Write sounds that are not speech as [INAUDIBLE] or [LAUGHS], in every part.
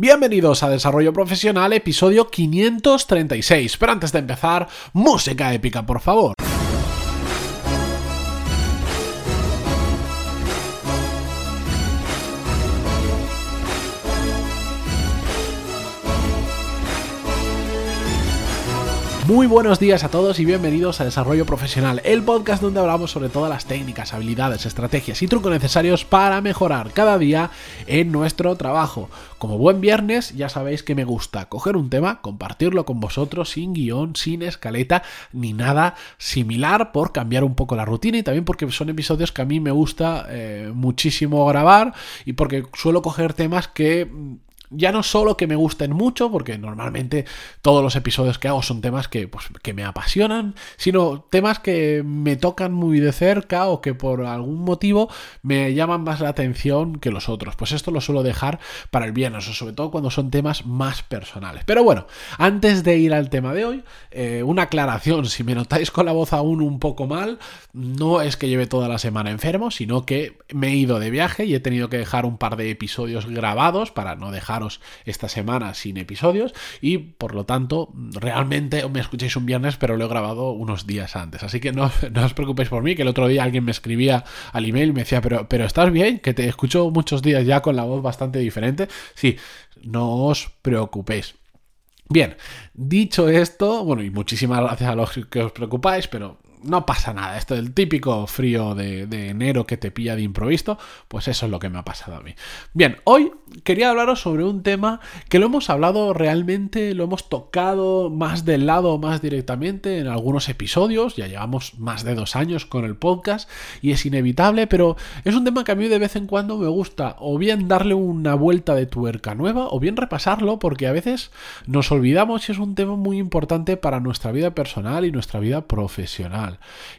Bienvenidos a Desarrollo Profesional, episodio 536. Pero antes de empezar, música épica, por favor. Muy buenos días a todos y bienvenidos a Desarrollo Profesional, el podcast donde hablamos sobre todas las técnicas, habilidades, estrategias y trucos necesarios para mejorar cada día en nuestro trabajo. Como buen viernes, ya sabéis que me gusta coger un tema, compartirlo con vosotros sin guion, sin escaleta, ni nada similar por cambiar un poco la rutina y también porque son episodios que a mí me gusta eh, muchísimo grabar y porque suelo coger temas que ya no solo que me gusten mucho, porque normalmente todos los episodios que hago son temas que, pues, que me apasionan, sino temas que me tocan muy de cerca o que por algún motivo me llaman más la atención que los otros. Pues esto lo suelo dejar para el viernes, o sobre todo cuando son temas más personales. Pero bueno, antes de ir al tema de hoy, eh, una aclaración, si me notáis con la voz aún un poco mal, no es que lleve toda la semana enfermo, sino que me he ido de viaje y he tenido que dejar un par de episodios grabados para no dejar esta semana sin episodios y por lo tanto realmente me escucháis un viernes pero lo he grabado unos días antes. Así que [LAUGHS] no, os preocupéis por mí, que el otro día alguien me escribía al email y me decía, pero, pero ¿estás bien? Que te escucho muchos días ya con la voz bastante diferente. Sí, no os preocupéis. Bien, dicho esto, bueno, y muchísimas gracias a los que os preocupáis, pero no pasa nada. Esto del típico frío de, enero que te pilla de improviso, pues eso es lo que me ha pasado a mí. Bien, hoy quería hablaros sobre un tema que lo hemos hablado realmente, lo hemos tocado más del lado, más directamente en algunos episodios. Ya llevamos más de dos años con el podcast y es inevitable, pero es un tema que a mí de vez en cuando me gusta o bien darle una vuelta de tuerca nueva o bien repasarlo porque a veces nos olvidamos y es un tema muy importante para nuestra vida personal y nuestra vida profesional.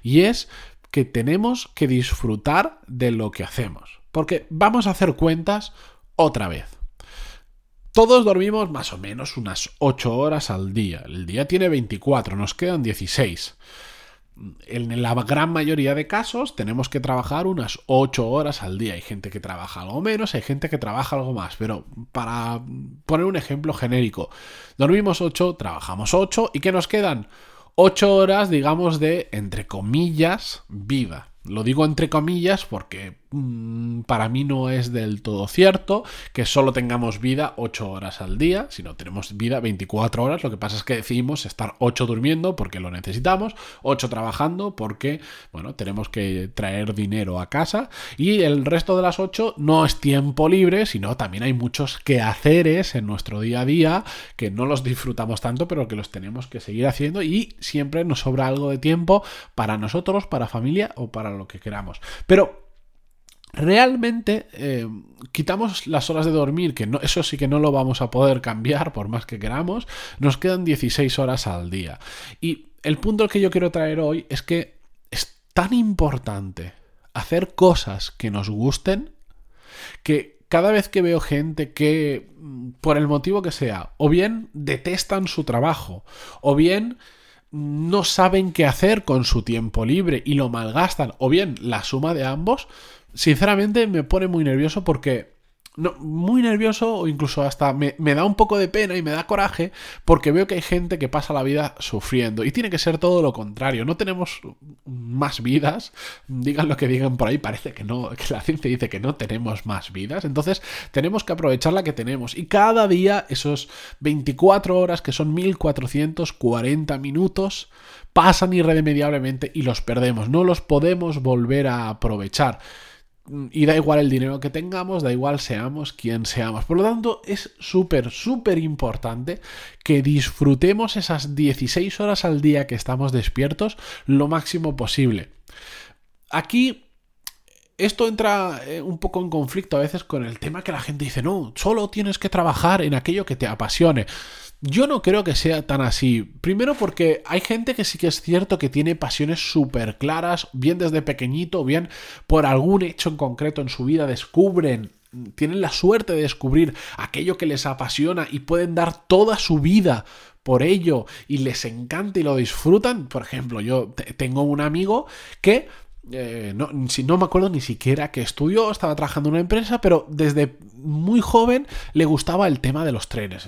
Y es que tenemos que disfrutar de lo que hacemos. Porque vamos a hacer cuentas otra vez. Todos dormimos más o menos unas 8 horas al día. El día tiene 24, nos quedan 16. En la gran mayoría de casos tenemos que trabajar unas 8 horas al día. Hay gente que trabaja algo menos, hay gente que trabaja algo más. Pero para poner un ejemplo genérico, dormimos 8, trabajamos 8 y ¿qué nos quedan? Ocho horas, digamos, de, entre comillas, vida. Lo digo entre comillas porque Mm, para mí no es del todo cierto que solo tengamos vida 8 horas al día, sino tenemos vida 24 horas. Lo que pasa es que decidimos estar 8 durmiendo porque lo necesitamos, 8 trabajando porque, bueno, tenemos que traer dinero a casa y el resto de las 8 no es tiempo libre, sino también hay muchos quehaceres en nuestro día a día que no los disfrutamos tanto, pero que los tenemos que seguir haciendo y siempre nos sobra algo de tiempo para nosotros, para familia o para lo que queramos. Pero realmente eh, quitamos las horas de dormir, que no, eso sí que no lo vamos a poder cambiar por más que queramos, nos quedan 16 horas al día. Y el punto que yo quiero traer hoy es que es tan importante hacer cosas que nos gusten que cada vez que veo gente que, por el motivo que sea, o bien detestan su trabajo, o bien no saben qué hacer con su tiempo libre y lo malgastan, o bien la suma de ambos, sinceramente me pone muy nervioso porque muy nervioso o incluso hasta me, da un poco de pena y me da coraje porque veo que hay gente que pasa la vida sufriendo. Y tiene que ser todo lo contrario. No tenemos más vidas, digan lo que digan por ahí, parece que no, que la ciencia dice que no tenemos más vidas, entonces tenemos que aprovechar la que tenemos. Y cada día esos 24 horas que son 1440 minutos pasan irremediablemente y los perdemos, no los podemos volver a aprovechar. Y da igual el dinero que tengamos, da igual seamos quien seamos. Por lo tanto, es súper, súper importante que disfrutemos esas 16 horas al día que estamos despiertos lo máximo posible. Aquí esto entra eh, un poco en conflicto a veces con el tema que la gente dice, no, solo tienes que trabajar en aquello que te apasione. Yo no creo que sea tan así. Primero porque hay gente que sí que es cierto que tiene pasiones súper claras, bien desde pequeñito, bien por algún hecho en concreto en su vida descubren tienen la suerte de descubrir aquello que les apasiona y pueden dar toda su vida por ello y les encanta y lo disfrutan. Por ejemplo, yo tengo un amigo que eh, no, si no me acuerdo ni siquiera que estudió, estaba trabajando en una empresa, pero desde muy joven le gustaba el tema de los trenes.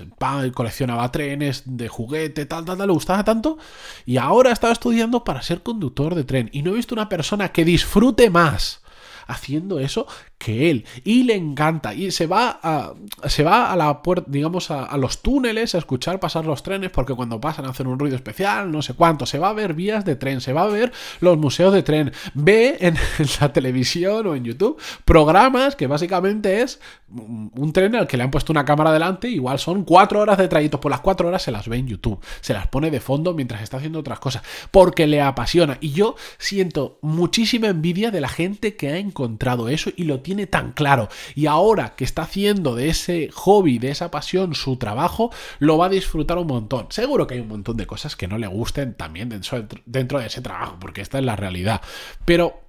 coleccionaba trenes de juguete, tal, tal, tal, le gustaba tanto. Y ahora estaba estudiando para ser conductor de tren. Y no he visto una persona que disfrute más haciendo eso que él. Y le encanta. Y se va a, se va a la puerta, digamos, a, los túneles a escuchar pasar los trenes porque cuando pasan hacen un ruido especial, no sé cuánto. Se va a ver vías de tren, se va a ver los museos de tren. Ve en, [LAUGHS] la televisión o en YouTube programas que básicamente es un tren al que le han puesto una cámara delante. Igual son cuatro horas de trayecto. Por las cuatro horas se las ve en YouTube. Se las pone de fondo mientras está haciendo otras cosas. Porque le apasiona. Y yo siento muchísima envidia de la gente que ha encontrado eso y lo tiene tan claro y ahora que está haciendo de ese hobby, de esa pasión su trabajo, lo va a disfrutar un montón. Seguro que hay un montón de cosas que no le gusten también dentro, de ese trabajo, porque esta es la realidad. Pero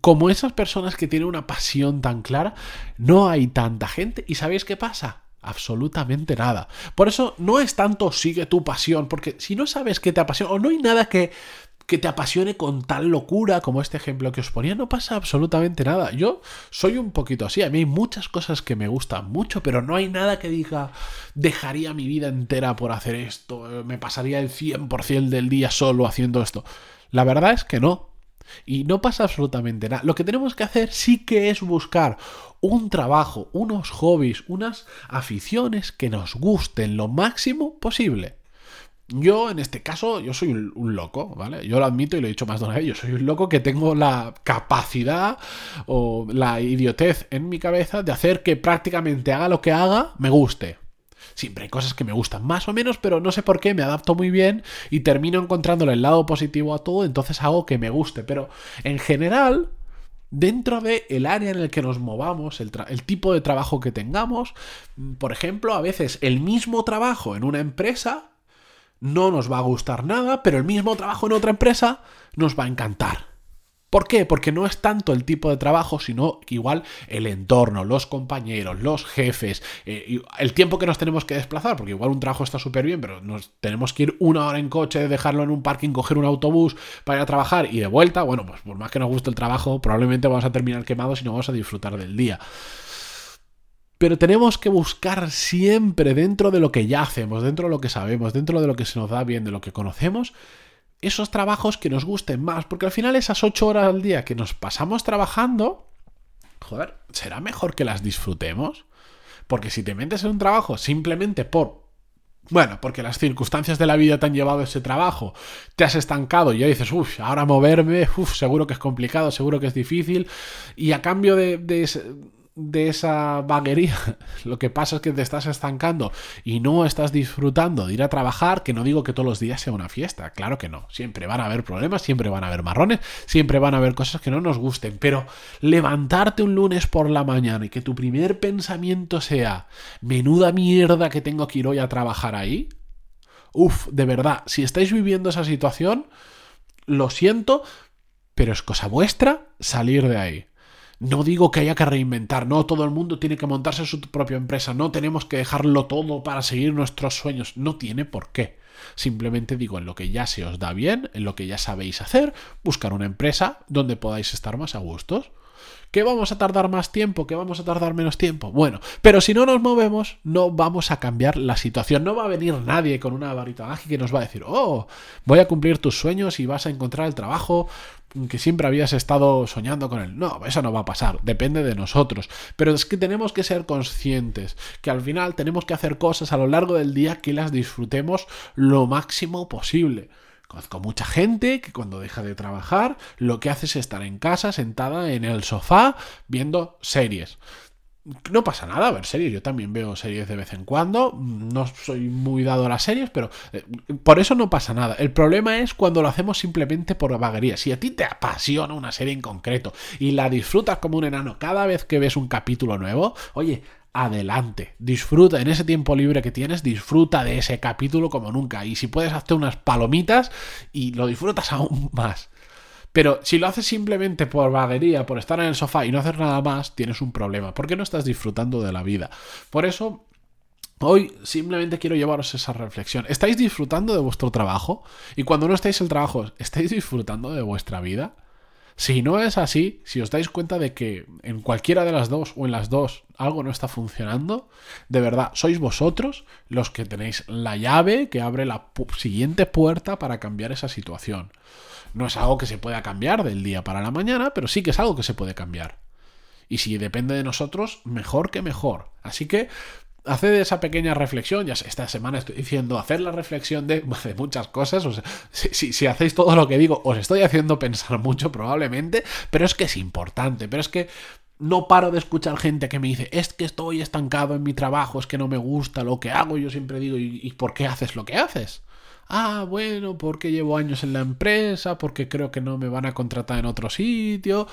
como esas personas que tienen una pasión tan clara, no hay tanta gente. ¿Y sabéis qué pasa? absolutamente nada. Por eso no es tanto sigue tu pasión, porque si no sabes qué te apasiona o no hay nada que que te apasione con tal locura como este ejemplo que os ponía, no pasa absolutamente nada. Yo soy un poquito así, a mí hay muchas cosas que me gustan mucho, pero no hay nada que diga dejaría mi vida entera por hacer esto, eh, me pasaría el 100% del día solo haciendo esto. La verdad es que no. Y no pasa absolutamente nada. Lo que tenemos que hacer sí que es buscar un trabajo, unos hobbies, unas aficiones que nos gusten lo máximo posible. Yo, en este caso, yo soy un, loco, ¿vale? Yo lo admito y lo he dicho más de una vez, yo soy un loco que tengo la capacidad o la idiotez en mi cabeza de hacer que prácticamente haga lo que haga, me guste. Siempre hay cosas que me gustan más o menos, pero no sé por qué, me adapto muy bien y termino encontrándole el lado positivo a todo, entonces hago que me guste. Pero en general, dentro del el área en el que nos movamos, el, el, tipo de trabajo que tengamos. Por ejemplo, a veces el mismo trabajo en una empresa no nos va a gustar nada, pero el mismo trabajo en otra empresa nos va a encantar. ¿Por qué? Porque no es tanto el tipo de trabajo, sino igual el entorno, los compañeros, los jefes, eh, el tiempo que nos tenemos que desplazar, porque igual un trabajo está súper bien, pero nos tenemos que ir una hora en coche, dejarlo en un parking, coger un autobús para ir a trabajar y de vuelta, bueno, pues por más que nos guste el trabajo, probablemente vamos a terminar quemados y no vamos a disfrutar del día. Pero tenemos que buscar siempre dentro de lo que ya hacemos, dentro de lo que sabemos, dentro de lo que se nos da bien, de lo que conocemos, esos trabajos que nos gusten más. Porque al final esas ocho horas al día que nos pasamos trabajando, joder, ¿será mejor que las disfrutemos? Porque si te metes en un trabajo simplemente por bueno, porque las circunstancias de la vida te han llevado a ese trabajo, te has estancado y ya dices, uff, ahora moverme, uff, seguro que es complicado, seguro que es difícil, y a cambio de, de, de esa vaguería, [LAUGHS] lo que pasa es que te estás estancando y no estás disfrutando de ir a trabajar, que no digo que todos los días sea una fiesta, claro que no, siempre van a haber problemas, siempre van a haber marrones, siempre van a haber cosas que no nos gusten, pero levantarte un lunes por la mañana y que tu primer pensamiento sea, menuda mierda que tengo que ir hoy a trabajar ahí, uff, de verdad, si estáis viviendo esa situación, lo siento, pero es cosa vuestra salir de ahí. No digo que haya que reinventar, no todo el mundo tiene que montarse su propia empresa, no tenemos que dejarlo todo para seguir nuestros sueños, no tiene por qué. Simplemente digo en lo que ya se os da bien, en lo que ya sabéis hacer, buscar una empresa donde podáis estar más a gustos. ¿Que vamos a tardar más tiempo? ¿Que vamos a tardar menos tiempo? Bueno, pero si no nos movemos, no vamos a cambiar la situación. No va a venir nadie con una varita mágica que nos va a decir, oh, voy a cumplir tus sueños y vas a encontrar el trabajo que siempre habías estado soñando con él. No, eso no va a pasar, depende de nosotros. Pero es que tenemos que ser conscientes que al final tenemos que hacer cosas a lo largo del día que las disfrutemos lo máximo posible. Conozco mucha gente que cuando deja de trabajar lo que hace es estar en casa sentada en el sofá viendo series. No pasa nada ver series, yo también veo series de vez en cuando, no soy muy dado a las series, pero eh, por eso no pasa nada. El problema es cuando lo hacemos simplemente por vaguería. Si a ti te apasiona una serie en concreto y la disfrutas como un enano cada vez que ves un capítulo nuevo, oye, adelante, disfruta en ese tiempo libre que tienes, disfruta de ese capítulo como nunca. Y si puedes, hazte unas palomitas y lo disfrutas aún más. Pero si lo haces simplemente por vaguería, por estar en el sofá y no hacer nada más, tienes un problema, porque no estás disfrutando de la vida. Por eso, hoy simplemente quiero llevaros esa reflexión. ¿Estáis disfrutando de vuestro trabajo? Y cuando no estáis en el trabajo, ¿estáis disfrutando de vuestra vida? Si no es así, si os dais cuenta de que en cualquiera de las dos o en las dos algo no está funcionando, de verdad, sois vosotros los que tenéis la llave que abre la siguiente puerta para cambiar esa situación. No es algo que se pueda cambiar del día para la mañana, pero sí que es algo que se puede cambiar. Y si depende de nosotros, mejor que mejor. Así que haced esa pequeña reflexión, ya esta semana estoy diciendo hacer la reflexión [LAUGHS] de, muchas cosas, o si, si, hacéis todo lo que digo, os estoy haciendo pensar [LAUGHS] mucho probablemente, pero es que es importante, pero es que no paro de escuchar gente que me dice, es que estoy estancado en mi trabajo, es que no me gusta lo que hago, yo siempre digo, ¿y, por qué haces lo que haces? Ah, bueno, porque llevo años en la empresa, porque creo que no me van a contratar en otro sitio.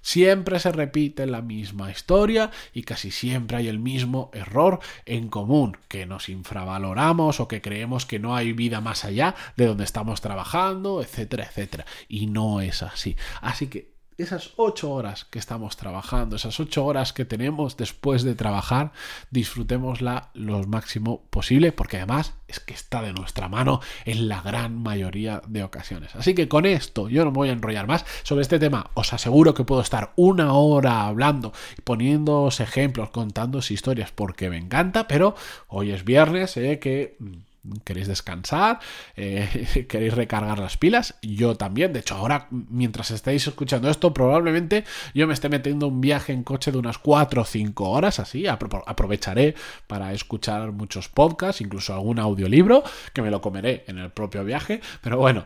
Siempre se repite la misma historia y casi siempre hay el mismo error en común, que nos infravaloramos o que creemos que no hay vida más allá de donde estamos trabajando, etcétera, etcétera. Y no es así. Así que esas ocho horas que estamos trabajando, esas ocho horas que tenemos después de trabajar, disfrutémosla lo máximo posible, porque además es que está de nuestra mano en la gran mayoría de ocasiones. Así que con esto yo no me voy a enrollar más sobre este tema. Os aseguro que puedo estar una hora hablando poniéndoos ejemplos, contándoos historias, porque me encanta, pero hoy es viernes, sé que mm, queréis descansar, eh, [LAUGHS] queréis recargar las pilas, yo también, de hecho ahora mientras estáis escuchando esto probablemente yo me esté metiendo un viaje en coche de unas 4 o 5 horas, así aprovecharé para escuchar muchos podcasts, incluso algún audiolibro, que me lo comeré en el propio viaje, pero bueno,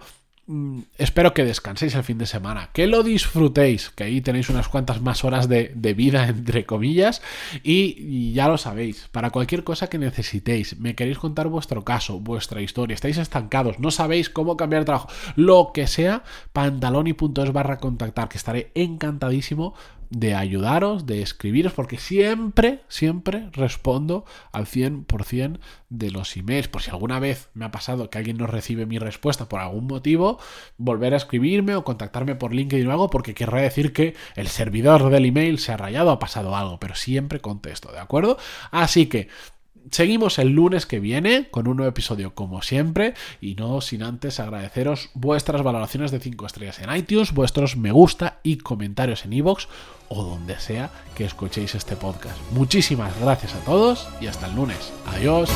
espero que descanséis el fin de semana, que lo disfrutéis, que ahí tenéis unas cuantas más horas de, vida, [LAUGHS] entre comillas, y, ya lo sabéis, para cualquier cosa que necesitéis, me queréis contar vuestro caso, vuestra historia, estáis estancados, no sabéis cómo cambiar de trabajo, lo que sea, pantaloni.es barra contactar, que estaré encantadísimo de ayudaros, de escribiros, porque siempre, siempre respondo al 100% de los emails. Por si alguna vez me ha pasado que alguien no recibe mi respuesta por algún motivo, volver a escribirme o contactarme por LinkedIn o algo, porque querrá decir que el servidor del email se ha rayado, ha pasado algo, pero siempre contesto, ¿de acuerdo? Así que Seguimos el lunes que viene con un nuevo episodio como siempre y no sin antes agradeceros vuestras valoraciones de 5 estrellas en iTunes, vuestros me gusta y comentarios en iVoox o donde sea que escuchéis este podcast. Muchísimas gracias a todos y hasta el lunes. Adiós.